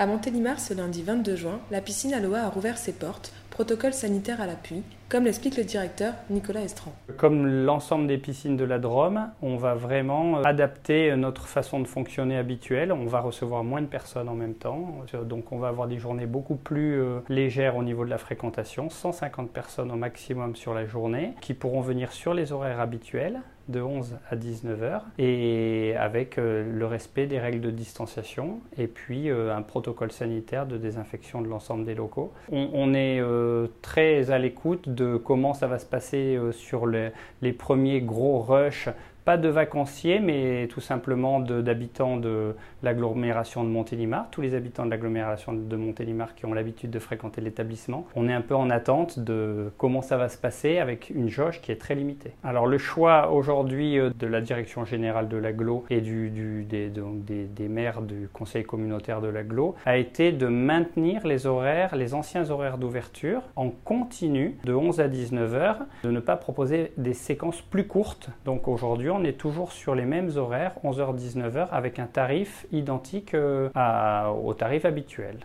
À Montélimar, ce lundi 22 juin, la piscine Aloha a rouvert ses portes, protocole sanitaire à l'appui, comme l'explique le directeur Nicolas Estran. Comme l'ensemble des piscines de la Drôme, on va vraiment adapter notre façon de fonctionner habituelle. On va recevoir moins de personnes en même temps, donc on va avoir des journées beaucoup plus euh, légères au niveau de la fréquentation, 150 personnes au maximum sur la journée, qui pourront venir sur les horaires habituels de 11 à 19 heures et avec euh, le respect des règles de distanciation et puis euh, un protocole sanitaire de désinfection de l'ensemble des locaux. On, est euh, très à l'écoute de comment ça va se passer sur les premiers gros rushs pas de vacanciers, mais tout simplement d'habitants de, l'agglomération de Montélimar, tous les habitants de l'agglomération de Montélimar qui ont l'habitude de fréquenter l'établissement. On est un peu en attente de comment ça va se passer avec une jauge qui est très limitée. Alors le choix aujourd'hui euh, de la direction générale de l'agglo et des, des, maires du conseil communautaire de l'agglo a été de maintenir les horaires, les anciens horaires d'ouverture en continu de 11 à 19 heures, de ne pas proposer des séquences plus courtes. Donc aujourd'hui on est toujours sur les mêmes horaires, 11h-19h, avec un tarif identique euh, au tarif habituel.